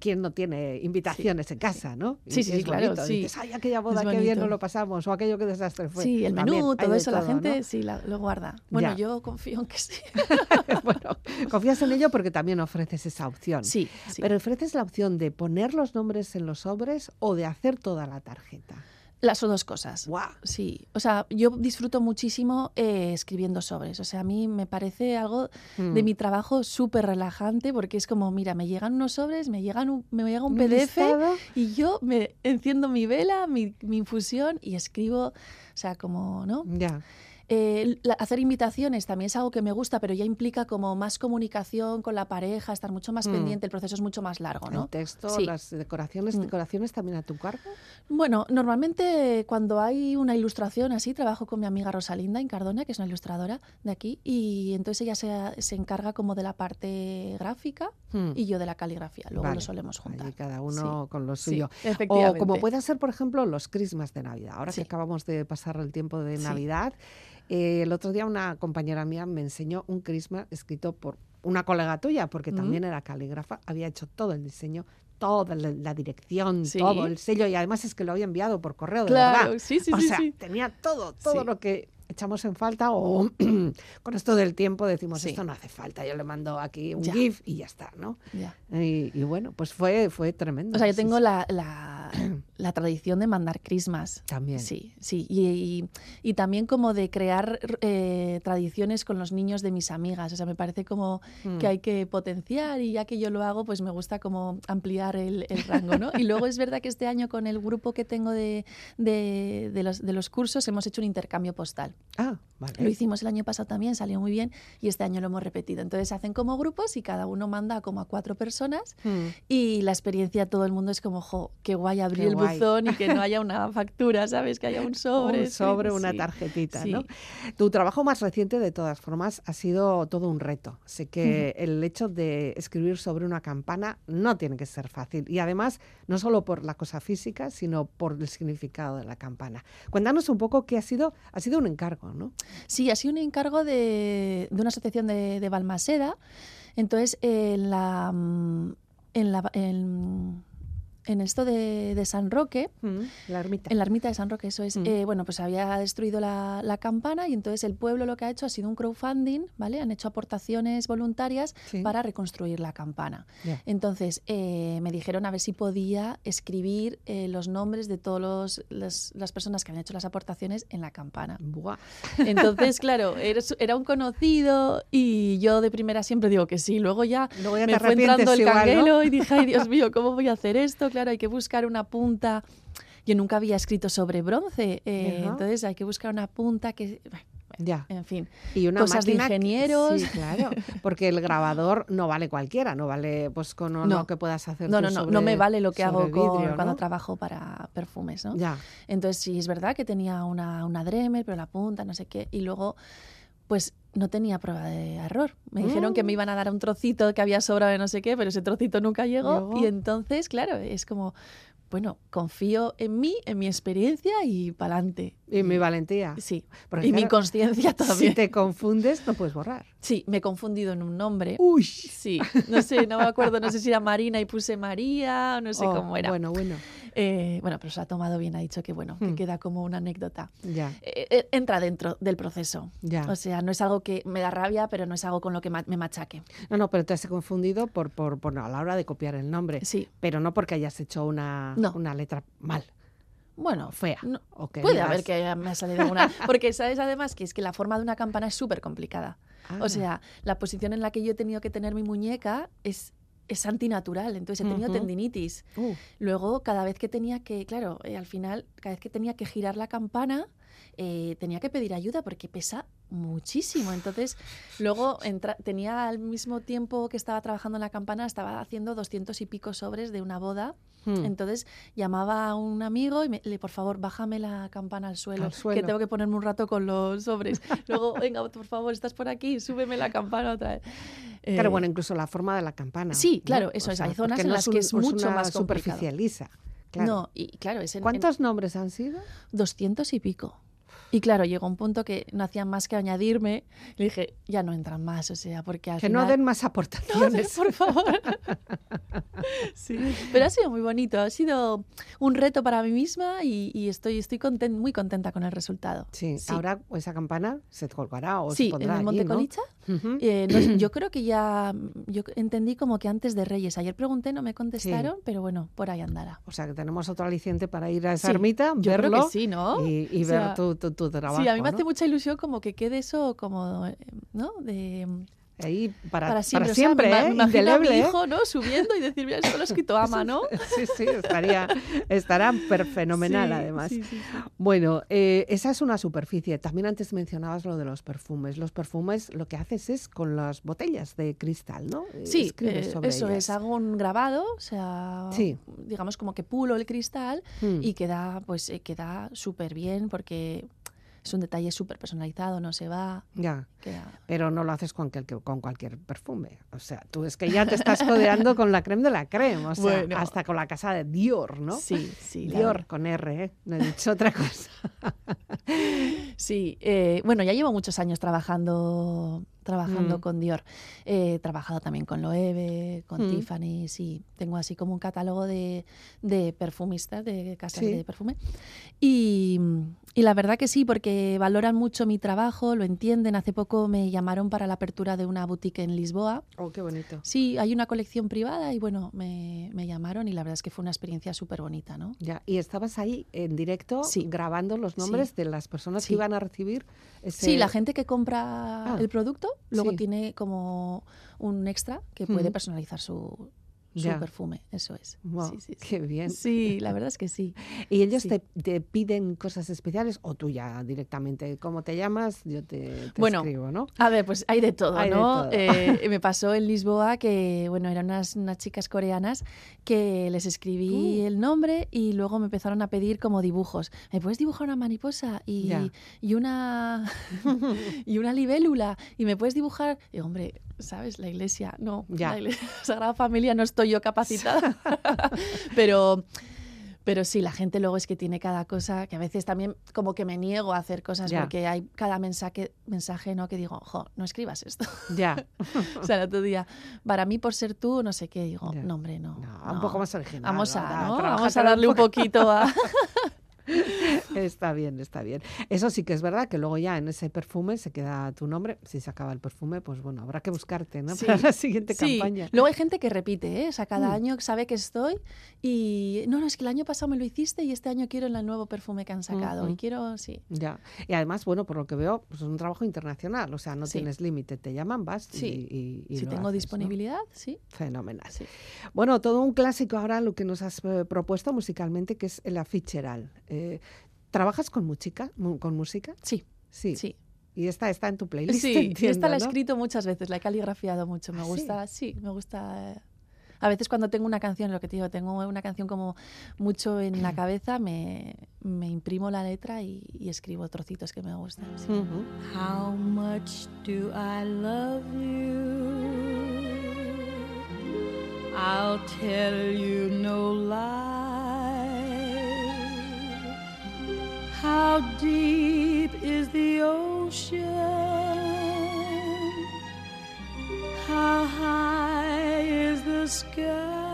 ¿quién no tiene invitaciones en casa, no? Y Sí, sí, es claro, bonito. sí. Dices, ay, aquella boda, qué bien nos lo pasamos, o aquello que desastre fue. sí, el También menú, todo eso, la gente ¿no? sí la- lo guarda. Bueno, Ya. yo confío en que sí. (laughs) bueno, confías en ello porque también ofreces esa opción. Sí, sí. Pero ofreces la opción de poner los nombres en los sobres o de hacer toda la tarjeta. Las dos cosas. ¡Guau! Sí, o sea, yo disfruto muchísimo eh, escribiendo sobres. O sea, a mí me parece algo de Mm. mi trabajo súper relajante porque es como, mira, me llegan unos sobres, me, llegan un, me llega un PDF listado. y yo me enciendo mi vela, mi, mi infusión y escribo, o sea, como, ¿no? Ya. Eh, la- hacer invitaciones también es algo que me gusta, pero ya implica como más comunicación con la pareja, estar mucho más Mm. pendiente, el proceso es mucho más largo, ¿no? El texto, Sí. las decoraciones, Mm. decoraciones también a tu cargo. Bueno, normalmente cuando hay una ilustración así, trabajo con mi amiga Rosalinda en Cardona, que es una ilustradora de aquí, y entonces ella se, se encarga como de la parte gráfica Mm. y yo de la caligrafía. Luego Vale, lo solemos juntar. Allí cada uno con lo Sí, suyo. O como puede ser, por ejemplo, los crismas de Navidad. Ahora que acabamos de pasar el tiempo de. Navidad, eh, el otro día una compañera mía me enseñó un crisma escrito por una colega tuya, porque Mm. también era calígrafa, había hecho todo el diseño, toda la, la dirección, Sí. todo el sello, y además es que lo había enviado por correo, de Claro, verdad. sí, sí, o sí, sea, sí. tenía todo, todo lo que echamos en falta o (clears throat) con esto del tiempo decimos Sí. esto no hace falta, yo le mando aquí un Ya. GIF y ya está, ¿no? Ya. Y, y bueno, pues fue, fue tremendo. O sea, yo tengo sí. la, la- (clears throat) la tradición de mandar crismas. También. Sí, sí. Y, y- y también como de crear eh, tradiciones con los niños de mis amigas. O sea, me parece como Mm. que hay que potenciar y ya que yo lo hago, pues me gusta como ampliar el, el rango, ¿no? Y luego es verdad que este año con el grupo que tengo de, de- de los, de los cursos hemos hecho un intercambio postal. Ah, vale. Lo hicimos el año pasado también, salió muy bien y este año lo hemos repetido. Entonces hacen como grupos y cada uno manda como a cuatro personas Mm. y la experiencia todo el mundo es como, jo, qué guay abrir Qué el guay. buzón y que no (laughs) haya una factura, ¿sabes? Que haya un sobre. un sí, sobre, una sí. tarjetita, ¿no? Sí. Tu trabajo más reciente, de todas formas, ha sido todo un reto. Sé que el hecho de escribir sobre una campana no tiene que ser fácil. Y además, no solo por la cosa física, sino por el significado de la campana. Cuéntanos un poco qué ha sido, ha sido un ¿no? Sí, ha sido un encargo de, una asociación de, Balmaseda. Entonces, en la... mm, En, la, en, en esto de, de San Roque, La ermita. En la ermita de San Roque, eso es. Mm. eh, bueno, pues había destruido la, la campana y entonces el pueblo lo que ha hecho ha sido un crowdfunding, ¿vale? Han hecho aportaciones voluntarias Sí. para reconstruir la campana. Entonces eh, me dijeron a ver si podía escribir eh, los nombres de todas las personas que habían hecho las aportaciones en la campana. Buah. (laughs) Entonces, claro, era, era un conocido y yo de primera siempre digo que sí. Luego ya Luego ya me fue entrando el igual, y dije, ay Dios (laughs) mío, ¿cómo voy a hacer esto? Claro, hay que buscar una punta. Yo nunca había escrito sobre bronce, eh, entonces hay que buscar una punta que... bueno, Ya. En fin, Y una cosas de máquina que- ingenieros. Sí, claro. Porque el grabador no vale cualquiera, no vale pues con No. que puedas hacer no, tú no, no, sobre- no me vale lo que hago sobre con- vidrio, cuando ¿no? trabajo para perfumes, ¿no? Ya. Entonces sí, es verdad que tenía una, una Dremel, pero la punta, no sé qué, y luego pues no tenía prueba de error. Me dijeron que me iban a dar un trocito que había sobrado de no sé qué, pero ese trocito nunca llegó. Llegó. Y entonces, claro, es como, bueno, confío en mí, en mi experiencia y para adelante. Y mi valentía. Sí, Porque, y mi inconsciencia Si también. te confundes, no puedes borrar. Sí, me he confundido en un nombre. Uy. Sí, no sé, no me acuerdo, no sé si era Marina y puse María, o no sé Oh, cómo era. Bueno, bueno. Eh, bueno, pero se ha tomado bien, ha dicho que bueno, que Hmm. queda como una anécdota. Ya. Eh, eh, entra dentro del proceso. Ya. O sea, no es algo que me da rabia, pero no es algo con lo que ma- me machaque. No, no, pero te has confundido por, por, por a la hora de copiar el nombre. Sí. Pero no porque hayas hecho una, No. una letra mal. Bueno, Fea. no- o que puede digas- haber que me ha salido una. Porque sabes además que es que la forma de una campana es súper complicada. Ah. O sea, la posición en la que yo he tenido que tener mi muñeca es, es antinatural. Entonces he tenido tendinitis. Uh, Luego, cada vez que tenía que, claro, eh, al final, cada vez que tenía que girar la campana, eh, tenía que pedir ayuda porque pesa muchísimo. Entonces, luego entra- tenía al mismo tiempo que estaba trabajando en la campana, estaba haciendo doscientos y pico sobres de una boda. hmm. Entonces llamaba a un amigo y me, le, por favor, bájame la campana al suelo, Al suelo. que tengo que ponerme un rato con los sobres. (laughs) Luego, venga, por favor, estás por aquí, súbeme la campana otra vez. Claro, Eh, bueno, incluso la forma de la campana. sí, ¿no? claro, eso es. Hay zonas en no las que un- es mucho más complicado. superficie lisa. Claro. No, y claro, es en, en ¿Cuántos nombres han sido? 200 y pico. Y claro, llegó un punto que no hacían más que añadirme. Le dije, ya no entran más, o sea, porque al Que no den más aportaciones. (laughs) por favor. (laughs) sí. Pero ha sido muy bonito, ha sido un reto para mí misma y, y estoy, estoy muy contenta con el resultado. Sí, Sí. ahora esa campana se colgará o se en pondrá allí, Monte ¿no? Colicha. Ujú. eh, no yo (clears throat) creo que ya, yo entendí como que antes de Reyes. Ayer pregunté, no me contestaron, pero bueno, por ahí andará. O sea que tenemos otro aliciente para ir a esa ermita, yo creo verlo que sí, ¿no? y, y O ver tu, tu trabajo. sí, a mí me ¿no? hace mucha ilusión como que quede eso como, eh, ¿no? De, Ahí para, para siempre, para O sea, siempre, ¿eh? a mi ¿eh? hijo, ¿no? Subiendo y decir, mira, esto lo ha escrito Ama, ¿no? Sí, sí, estaría, estará fenomenal Sí, además. sí, sí, sí. Bueno, eh, esa es una superficie. También antes mencionabas lo de los perfumes. Los perfumes lo que haces es con las botellas de cristal, ¿no? Sí, eh, sobre eso ellas. es, hago un grabado, o sea, Sí. digamos como que pulo el cristal Mm. y queda, pues, queda súper bien porque es un detalle súper personalizado, no se va, Ya, queda... pero no lo haces con, cualquier- con cualquier perfume. O sea, tú es que ya te estás codeando con la creme de la creme, o sea, Bueno. hasta con la casa de Dior, ¿no? Sí, sí, Dior con R, ¿eh? No he dicho otra cosa. (laughs) Sí, eh, bueno, ya llevo muchos años trabajando, trabajando Mm. con Dior. Eh, He trabajado también con Loewe, con Mm. Tiffany, sí. Tengo así como un catálogo de, de perfumistas, de casas Sí. de perfume. Y, y la verdad que sí, porque valoran mucho mi trabajo, lo entienden. Hace poco me llamaron para la apertura de una boutique en Lisboa. Oh, qué bonito. Sí, hay una colección privada y bueno, me, me llamaron y la verdad es que fue una experiencia súper bonita, ¿no? Ya, y estabas ahí en directo Sí. grabando los nombres de las personas que Sí. iban a recibir ese... Sí, la gente que compra Ah, el producto luego sí. tiene como un extra que puede personalizar su, su Ya. perfume. Eso es. Wow, Sí, sí, sí. Qué bien. Sí, la verdad es que sí. (laughs) ¿Y ellos te, te piden cosas especiales o tú ya directamente, ¿cómo te llamas? Yo te, te Bueno, escribo, ¿no? A ver, pues hay de todo, Hay de ¿no? todo. Eh, (laughs) me pasó en Lisboa que, bueno, eran unas, unas chicas coreanas que les escribí Uh. el nombre y luego me empezaron a pedir como dibujos. ¿Me puedes dibujar una mariposa y, y una (laughs) y una libélula? ¿Y me puedes dibujar? Y hombre, ¿sabes? La iglesia, no. Ya. La iglesia, (laughs) Sagrada Familia no estoy yo capacitada. (laughs) pero... Pero sí, la gente luego es que tiene cada cosa, que a veces también como que me niego a hacer cosas Ya. porque hay cada mensaje, mensaje ¿no? que digo, jo, no escribas esto. (laughs) Ya. o sea, el otro día, para mí por ser tú, no sé qué, digo, Ya. no, hombre, no. No, un poco más original. Vamos a, Vamos a darle un poquito a... Está bien, está bien. Eso sí que es verdad que luego ya en ese perfume se queda tu nombre. Si se acaba el perfume, pues bueno, habrá que buscarte, ¿no? Sí. (laughs) Para la siguiente Sí, campaña. luego hay gente que repite, ¿eh? O sea, cada Mm. año sabe que estoy y no, no, es que el año pasado me lo hiciste y este año quiero el nuevo perfume que han sacado y quiero, sí. Ya. Y además, bueno, por lo que veo, pues es un trabajo internacional. O sea, no Sí. tienes límite. Te llaman, vas Sí. y, y si lo tengo haces, ¿no? disponibilidad, sí. Fenomenal. Sí. Bueno, todo un clásico ahora lo que nos has eh, propuesto musicalmente, que es el aficheral. Eh, ¿Trabajas con música? ¿Con música? Sí, Sí. sí. Y esta está en tu playlist. Sí, (laughs) y esta entiendo, la he ¿no? escrito muchas veces, la he caligrafiado mucho. Me ¿Ah, sí? gusta, sí? me gusta. eh, A veces cuando tengo una canción, lo que te digo, tengo una canción como mucho en la cabeza, me, me imprimo la letra y, y escribo trocitos que me gustan. sí. Ujú. How much do I love you? I'll tell you no lie. How deep is the ocean? How high is the sky?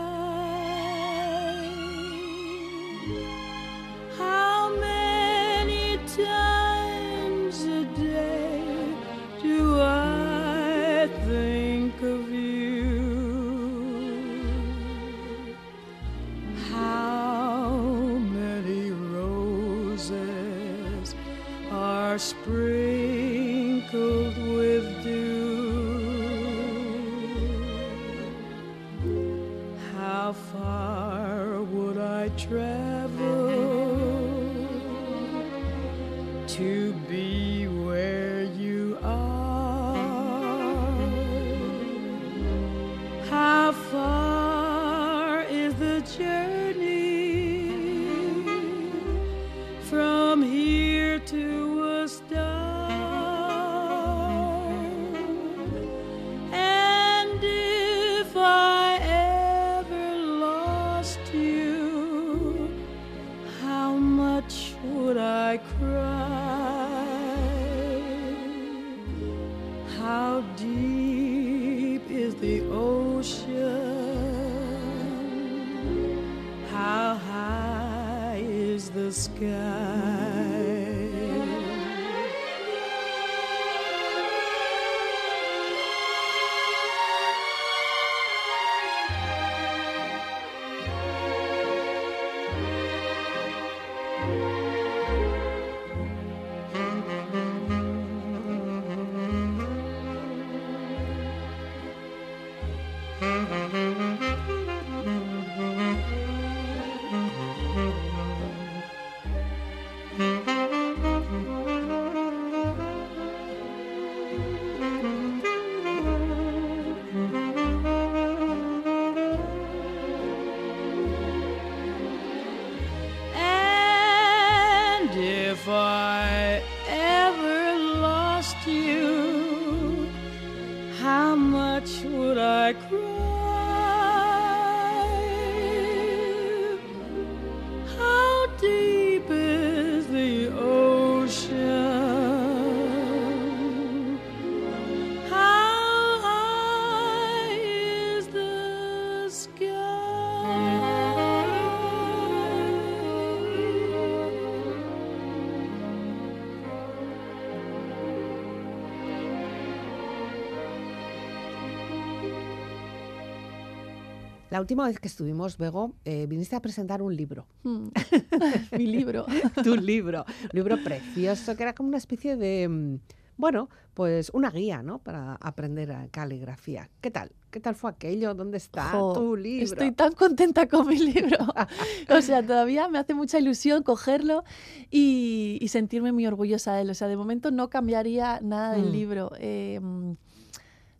La última vez que estuvimos, Bego, eh, viniste a presentar un libro. Mm. (laughs) Mi libro. tu libro. Un libro precioso, que era como una especie de, mm, bueno, pues una guía, ¿no? Para aprender a caligrafía. ¿Qué tal? ¿Qué tal fue aquello? ¿Dónde está Jo, tu libro? Estoy tan contenta con mi libro. (laughs) o sea, todavía me hace mucha ilusión cogerlo y, y sentirme muy orgullosa de él. O sea, de momento no cambiaría nada del Mm. libro. Eh, mm,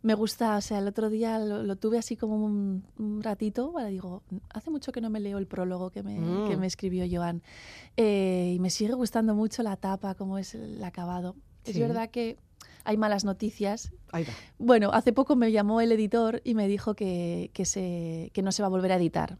me gusta, o sea, el otro día lo, lo tuve así como un, un ratito, digo, hace mucho que no me leo el prólogo que me, que Mm. me escribió Joan. Eh, y me sigue gustando mucho la tapa, cómo es el acabado. Es verdad que hay malas noticias Ahí va. bueno, hace poco me llamó el editor y me dijo que, que, se, que no se va a volver a editar.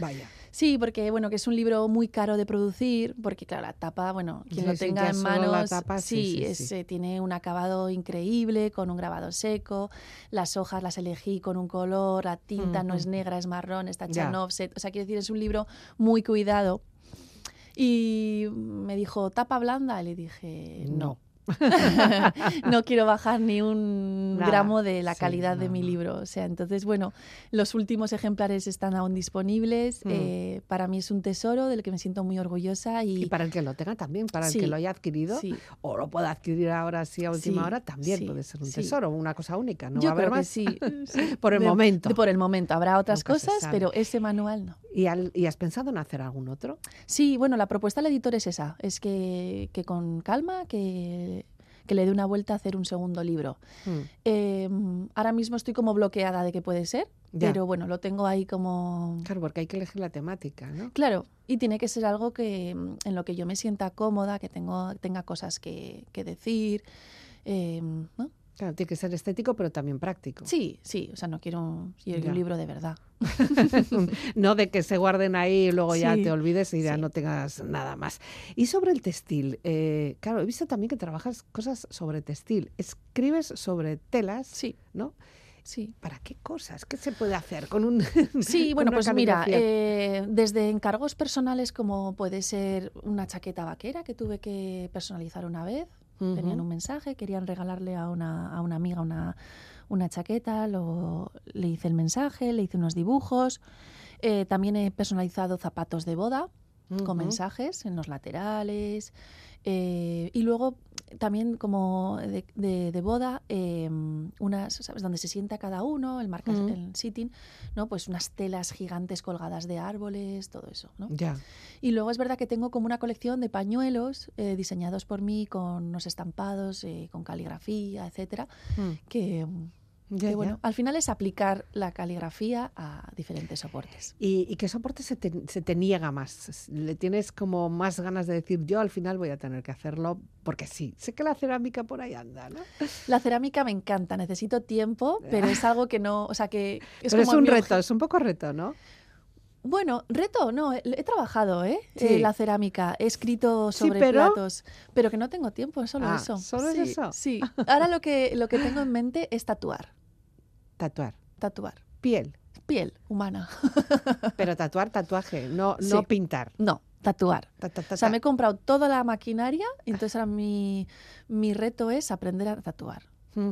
Vaya. Sí, porque bueno, que es un libro muy caro de producir, porque claro, la tapa, bueno, quien Sí, lo tenga en la manos, tapa, sí, es, eh, tiene un acabado increíble, con un grabado seco, las hojas las elegí con un color, la tinta no es negra, es marrón, está hecha en offset, o sea, quiero decir, es un libro muy cuidado. Y me dijo, ¿tapa blanda? Y le dije, no. no (laughs) quiero bajar ni un Nada. gramo de la Sí, calidad de no, mi no. libro. O sea, entonces, bueno, los últimos ejemplares están aún disponibles. Mm. Eh, para mí es un tesoro del que me siento muy orgullosa. Y, Y para el que lo tenga también, para el Sí, que lo haya adquirido sí. o lo pueda adquirir ahora sí a última hora, también puede ser un tesoro, una cosa única. No Yo va a haber más. (laughs) sí. Por el De- momento. de por el momento. Habrá otras Nunca cosas, pero ese manual no. ¿Y, al- y has pensado en hacer algún otro? Sí, bueno, la propuesta del editor es esa, es que, que con calma, que, que le dé una vuelta a hacer un segundo libro. Mm. Eh, ahora mismo estoy como bloqueada de que puede ser, Ya. pero bueno, lo tengo ahí como... Claro, porque hay que elegir la temática, ¿no? Claro, y tiene que ser algo que mm, en lo que yo me sienta cómoda, que tengo, tenga cosas que, que decir. eh, ¿no? Claro, tiene que ser estético, pero también práctico. Sí, sí, o sea, no quiero un, quiero Ya. un libro de verdad. (laughs) no de que se guarden ahí y luego ya te olvides y ya sí. no tengas nada más. Y sobre el textil, eh, claro, he visto también que trabajas cosas sobre textil. Escribes sobre telas, Sí, ¿no? sí. ¿Para qué cosas? ¿Qué se puede hacer con un (laughs) Sí, bueno, pues mira, eh, desde encargos personales como puede ser una chaqueta vaquera que tuve que personalizar una vez. Tenían un mensaje, querían regalarle a una, a una amiga una, una chaqueta, lo, le hice el mensaje, le hice unos dibujos. Eh, también he personalizado zapatos de boda con mensajes en los laterales. eh, y luego también como de, de- de boda, eh, unas, ¿sabes? Donde se sienta cada uno, el marca Ujú. el sitting, ¿no? Pues unas telas gigantes colgadas de árboles, todo eso, ¿no? Ya. Y luego es verdad que tengo como una colección de pañuelos eh, diseñados por mí con unos estampados, eh, con caligrafía, etcétera, Mm. que, Ya, que, ya. bueno, al final es aplicar la caligrafía a diferentes soportes. ¿Y, y qué soporte se te, se te niega más? ¿Le tienes como más ganas de decir, yo al final voy a tener que hacerlo porque sí? Sé que la cerámica por ahí anda, ¿no? La cerámica me encanta, necesito tiempo, (laughs) pero es algo que no, o sea que es Pero es un reto, es un poco reto, ¿no? Bueno, reto, no, he, he trabajado, ¿eh? Sí. Eh, la cerámica, he escrito Sí, sobre pero- platos, pero que no tengo tiempo, es solo Ah, eso. ¿solo es eso? Sí. Ahora lo que lo que tengo en mente es tatuar, Tatuar. tatuar, Piel. piel humana. (laughs) Pero tatuar, tatuaje, no, no pintar. No, tatuar. Ta, ta, ta, O sea, me he comprado toda la maquinaria, y entonces ahora mi, mi reto es aprender a tatuar.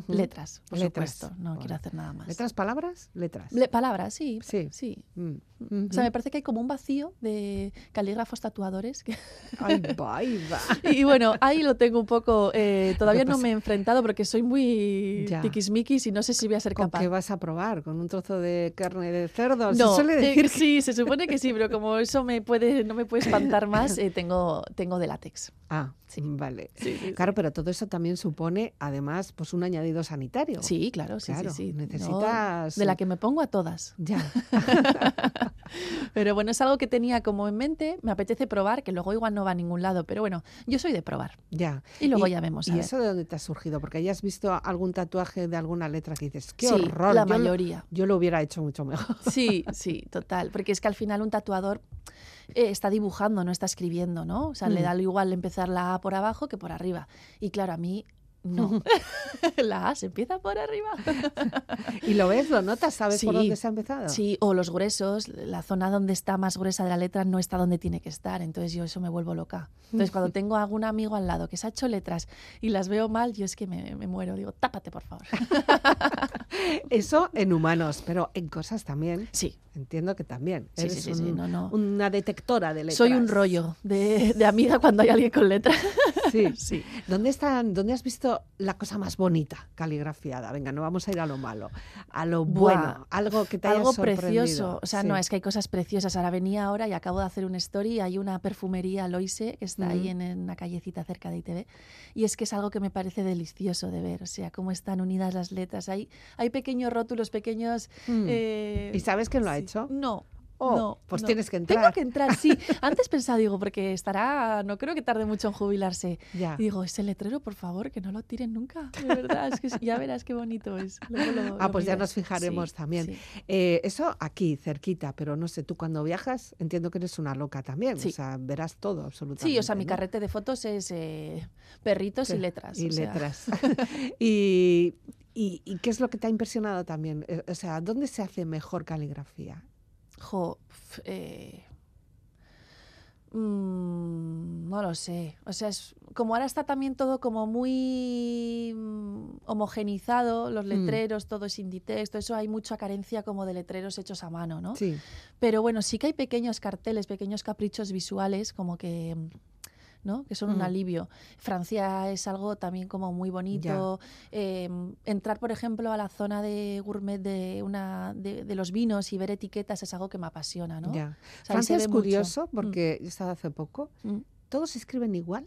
Letras, por Letras. supuesto. No Bueno. quiero hacer nada más. ¿Letras, palabras? Letras. Le- palabras, sí. Sí. sí. Mm. O sea, me parece que hay como un vacío de calígrafos tatuadores. que- Ahí va, ahí va. Y bueno, ahí lo tengo un poco. eh, todavía no me he enfrentado porque soy muy Ya. tiquismiquis y no sé si voy a ser ¿Con capaz. qué vas a probar? ¿Con un trozo de carne de cerdo? Se No, suele eh, decir que- sí, se supone que sí, pero como eso me puede, no me puede espantar (laughs) más, eh, tengo, tengo de látex. Ah, Sí. vale. Sí, sí, Claro, pero todo eso también supone, además, pues un añadido sanitario. Sí, claro, sí, Claro, sí, sí. No, necesitas- de la que me pongo a todas. Ya. (laughs) (laughs) Pero bueno, es algo que tenía como en mente, me apetece probar, que luego igual no va a ningún lado, pero bueno, yo soy de probar. Ya. Y luego ya vemos, a ¿Y ver. eso de dónde te ha surgido? Porque hayas visto algún tatuaje de alguna letra que dices, qué sí, horror. la yo lo- mayoría. yo lo hubiera hecho mucho mejor. (laughs) Sí, sí, total. Porque es que al final un tatuador eh, está dibujando, no está escribiendo, ¿no? O sea, le Mm. da igual empezar la A por abajo que por arriba. Y claro, a mí No. la (laughs) A se empieza por arriba. (laughs) ¿Y lo ves? ¿Lo notas? ¿Sabes por dónde se ha empezado? Sí, o los gruesos, la zona donde está más gruesa de la letra no está donde tiene que estar, entonces yo eso me vuelvo loca. Entonces cuando tengo a algún amigo al lado que se ha hecho letras y las veo mal, yo es que me, me muero, digo, tápate por favor. (laughs) Eso en humanos, pero en cosas también. Sí, Entiendo que también. Sí, Eres sí, sí, sí, un- no, no. una detectora de letras. soy un rollo de, de amiga cuando hay alguien con letra. Sí. (laughs) Sí. ¿Dónde, están, ¿Dónde has visto la cosa más bonita caligrafiada? Venga, no vamos a ir a lo malo. A lo Buah, bueno, algo que te haya Algo precioso. O sea, Sí. no, es que hay cosas preciosas. Ahora venía ahora y acabo de hacer un story. Hay una perfumería Loise que está ahí Ujú. en, en una callecita cerca de ITV. Y es que es algo que me parece delicioso de ver. O sea, cómo están unidas las letras. Hay, hay pequeños rótulos, pequeños. Mm. eh, ¿Y sabes quién lo ha sí. hecho? No. Oh, no, pues no. tienes que Tengo entrar. que entrar, sí. (laughs) Antes pensaba, digo, porque estará, no creo que tarde mucho en jubilarse. Ya. Y digo, ese letrero, por favor, que no lo tiren nunca. De verdad, es que ya verás qué bonito es. Luego lo- Ah, lo pues ya nos fijaremos Sí, también. sí. Eh, eso aquí, cerquita, pero no sé, tú cuando viajas entiendo que eres una loca también. O Sí. sea, verás todo absolutamente. Sí, o sea, mi carrete de fotos es eh, perritos y letras. Y o sea. letras. (laughs) y, y- y qué es lo que te ha impresionado también? Eh, O sea, ¿dónde se hace mejor caligrafía? Jo, eh, mm, no lo sé. O sea, es, como ahora está también todo como muy mm, homogenizado, los Mm. letreros, todo es Inditex, todo eso hay mucha carencia como de letreros hechos a mano, ¿no? Sí. Pero bueno, sí que hay pequeños carteles, pequeños caprichos visuales, como que. ¿No? que son un Mm. alivio. Francia es algo también como muy bonito. Eh, entrar, por ejemplo, a la zona de gourmet de, una, de, de los vinos y ver etiquetas es algo que me apasiona. ¿no? Ya. O sea, ahí se Francia es mucho. curioso Mm. porque yo he estado hace poco, Mm. todos escriben igual.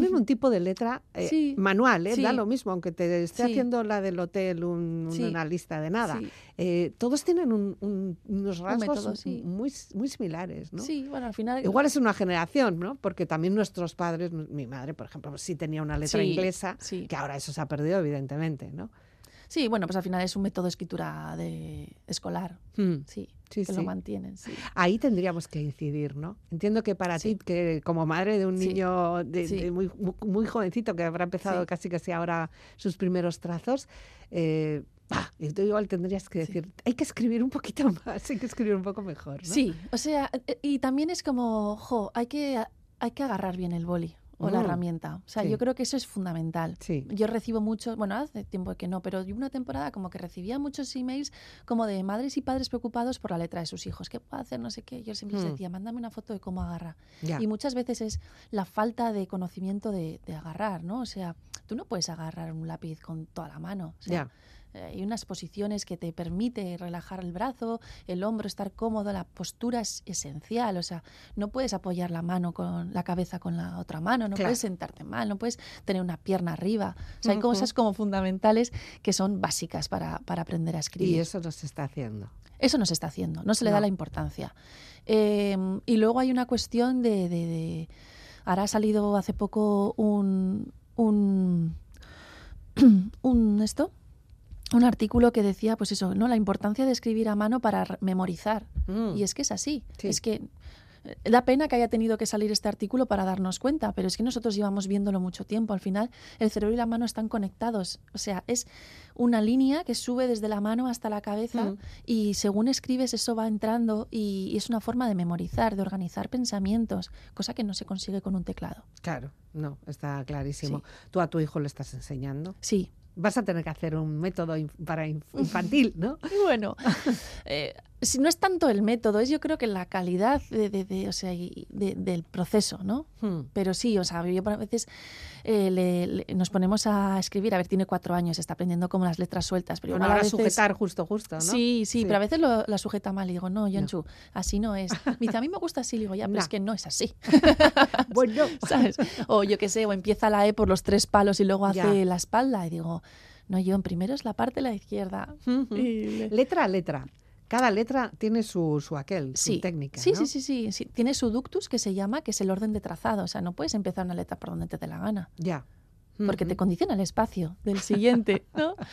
Tienen un tipo de letra eh, Sí, manual, ¿eh? da sí. lo mismo, aunque te esté Sí. haciendo la del hotel un- lista de nada. Eh, todos tienen un- un- unos rasgos método, muy, muy similares, ¿no? Sí, bueno, al final. Igual es una generación, ¿no? Porque también nuestros padres, mi madre, por ejemplo, sí tenía una letra inglesa, que ahora eso se ha perdido, evidentemente, ¿no? Sí, bueno, pues al final es un método de escritura de escolar. Hmm. Sí, Sí, que sí. lo mantienen. Sí. Ahí tendríamos que incidir, ¿no? Entiendo que para ti, que como madre de un niño de, de muy, mu- muy jovencito, que habrá empezado casi casi ahora sus primeros trazos, eh, ah, tú igual tendrías que Sí. decir, hay que escribir un poquito (laughs) más, hay que escribir un poco mejor, ¿no? Sí, o sea, eh, y también es como, jo, hay que, hay que agarrar bien el boli o la Mm, herramienta. O sea, sí. yo creo que eso es fundamental. Sí. Yo recibo muchos, bueno, hace tiempo que no, pero yo una temporada como que recibía muchos emails como de madres y padres preocupados por la letra de sus hijos. ¿Qué puedo hacer? No sé qué. Yo siempre les Mm. decía, mándame una foto de cómo agarra. Ya. Y muchas veces es la falta de conocimiento de, de agarrar, ¿no? O sea, tú no puedes agarrar un lápiz con toda la mano. O sea, Ya. Hay unas posiciones que te permite relajar el brazo, el hombro, estar cómodo, la postura es esencial, o sea, no puedes apoyar la mano con la cabeza con la otra mano, no Claro. puedes sentarte mal, no puedes tener una pierna arriba. O sea, hay cosas como fundamentales que son básicas para, para aprender a escribir. Y eso no se está haciendo. Eso no se está haciendo, no se le No. da la importancia. Eh, y luego hay una cuestión de, de- de- Ahora ha salido hace poco un... un, (clears throat) un esto un artículo que decía pues eso no la importancia de escribir a mano para memorizar Mm. y es que es así Sí. es que eh, da pena que haya tenido que salir este artículo para darnos cuenta, pero es que nosotros llevamos viéndolo mucho tiempo. Al final, el cerebro y la mano están conectados. O sea, es una línea que sube desde la mano hasta la cabeza Mm. y según escribes eso va entrando y, y es una forma de memorizar, de organizar pensamientos, cosa que no se consigue con un teclado. Claro, no, está clarísimo. Sí. Tú a tu hijo le estás enseñando. Sí. Vas a tener que hacer un método inf- para inf- infantil, ¿no? (laughs) Bueno, (laughs) eh, si no es tanto el método, es yo creo que la calidad de, de- de- o sea, de- del proceso, ¿no? Hmm. Pero sí, o sea, yo a veces eh, le- le- nos ponemos a escribir, a ver, tiene cuatro años, está aprendiendo como las letras sueltas, pero Bueno, ahora veces... sujetar justo, justo, ¿no? Sí, sí, pero a veces lo, la sujeta mal y digo, no, Yonchu, así no es. Me dice, a mí me gusta así, digo, ya, pero es que no es así. (laughs) Bueno, (laughs) ¿Sabes? O yo qué sé, o empieza la E por los tres palos y luego Ya. hace la espalda y digo, no, yo primero es la parte de la izquierda. Y letra a letra. Cada letra tiene su, su aquel, su Sí, técnica. sí, ¿no? sí, sí, sí, sí. Tiene su ductus que se llama, que es el orden de trazado. O sea, no puedes empezar una letra por donde te dé la gana, Ya. porque te condiciona el espacio del siguiente, ¿no? (laughs)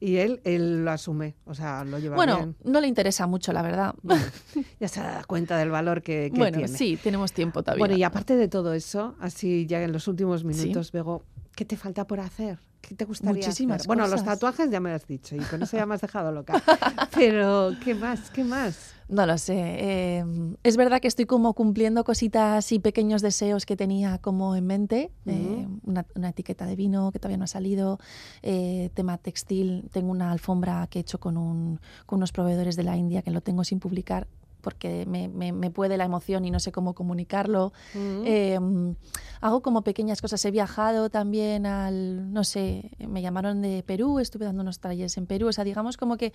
Y él, él lo asume, o sea, lo lleva bueno, bien. no le interesa mucho, la verdad. (laughs) Ya se da cuenta del valor que, que bueno, tiene. sí, tenemos tiempo todavía. Bueno, y aparte de todo eso, así ya en los últimos minutos, Bego, ¿Qué te falta por hacer? ¿Qué te gustaría Muchísimas hacer? Bueno, los tatuajes ya me lo has dicho y con eso ya me has dejado loca. (laughs) Pero, ¿qué más? ¿Qué más? No lo sé. eh, es verdad que estoy como cumpliendo cositas y pequeños deseos que tenía como en mente. eh, una, una etiqueta de vino que todavía no ha salido. eh, tema textil. Tengo una alfombra que he hecho con, un, con unos proveedores de la India que lo tengo sin publicar porque me, me- me puede la emoción y no sé cómo comunicarlo. Eh, mm, hago como pequeñas cosas. He viajado también al, no sé, me llamaron de Perú, estuve dando unos talleres en Perú. O sea, digamos como que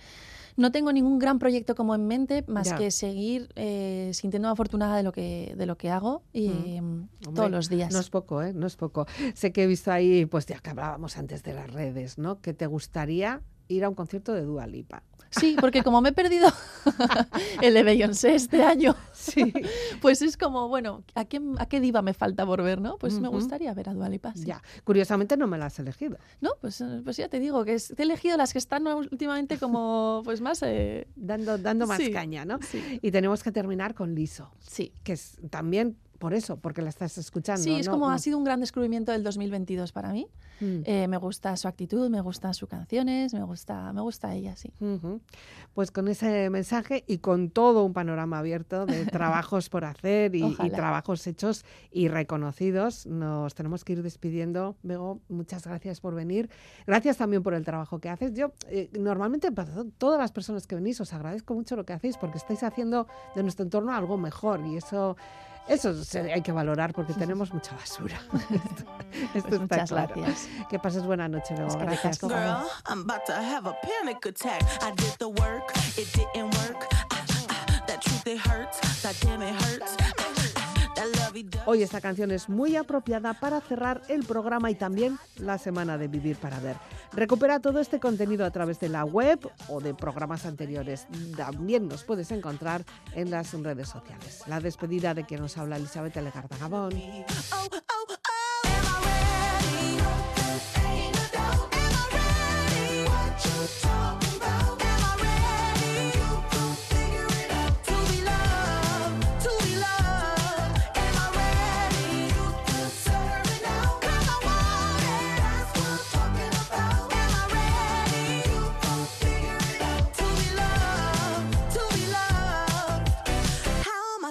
no tengo ningún gran proyecto como en mente, más Ya. que seguir eh, sintiéndome afortunada de lo que, de lo que hago y, mm, Hombre, todos los días. No es poco, ¿eh? No es poco. Sé que he visto ahí, pues ya que hablábamos antes de las redes, ¿no? Que te gustaría ir a un concierto de Dua Lipa. Sí, porque como me he perdido (laughs) el de Beyoncé este año, Sí. (laughs) pues es como, bueno, ¿a qué, a qué diva me falta por ver, no? Pues me gustaría ver a Dua Lipa, sí. Ya. Curiosamente no me la has elegido. No, pues, pues ya te digo que es- he elegido las que están últimamente como (laughs) pues más... eh, Dando, dando más Sí, caña, ¿no? sí. Y tenemos que terminar con Liso, Sí. que es también por eso, porque la estás escuchando. Sí, es ¿no? como ha sido un gran descubrimiento del 2022 para mí. Mm. Eh, me gusta su actitud, me gustan sus canciones, me gusta, me gusta ella, sí. Ujú. Pues con ese mensaje y con todo un panorama abierto de (laughs) trabajos por hacer y, y trabajos hechos y reconocidos, nos tenemos que ir despidiendo. Bego, muchas gracias por venir. Gracias también por el trabajo que haces. Yo, eh, normalmente, para to- todas las personas que venís, os agradezco mucho lo que hacéis porque estáis haciendo de nuestro entorno algo mejor y eso. Eso se- hay que valorar porque tenemos mucha basura. esto (laughs) esto Pues está muchas claro. gracias. Que pases buena noche, Bego. Es que Gracias. ricasco. Girl, I'm about to have a panic attack. I did the work, it didn't work. Ah, ah, that truth, it hurts. That damn, it hurts. Hoy esta canción es muy apropiada para cerrar el programa y también la semana de Vivir para Ver. Recupera todo este contenido a través de la web o de programas anteriores. También nos puedes encontrar en las redes sociales. La despedida de quien nos habla Elizabeth Legarda Gabón. Oh, oh, oh.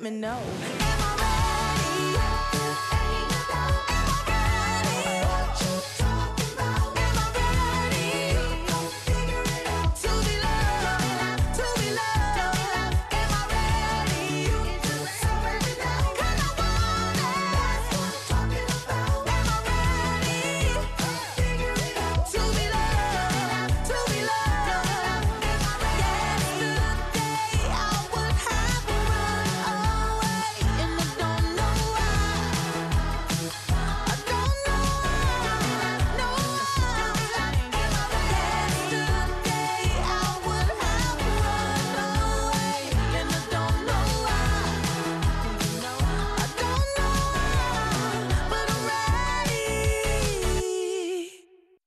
let me know.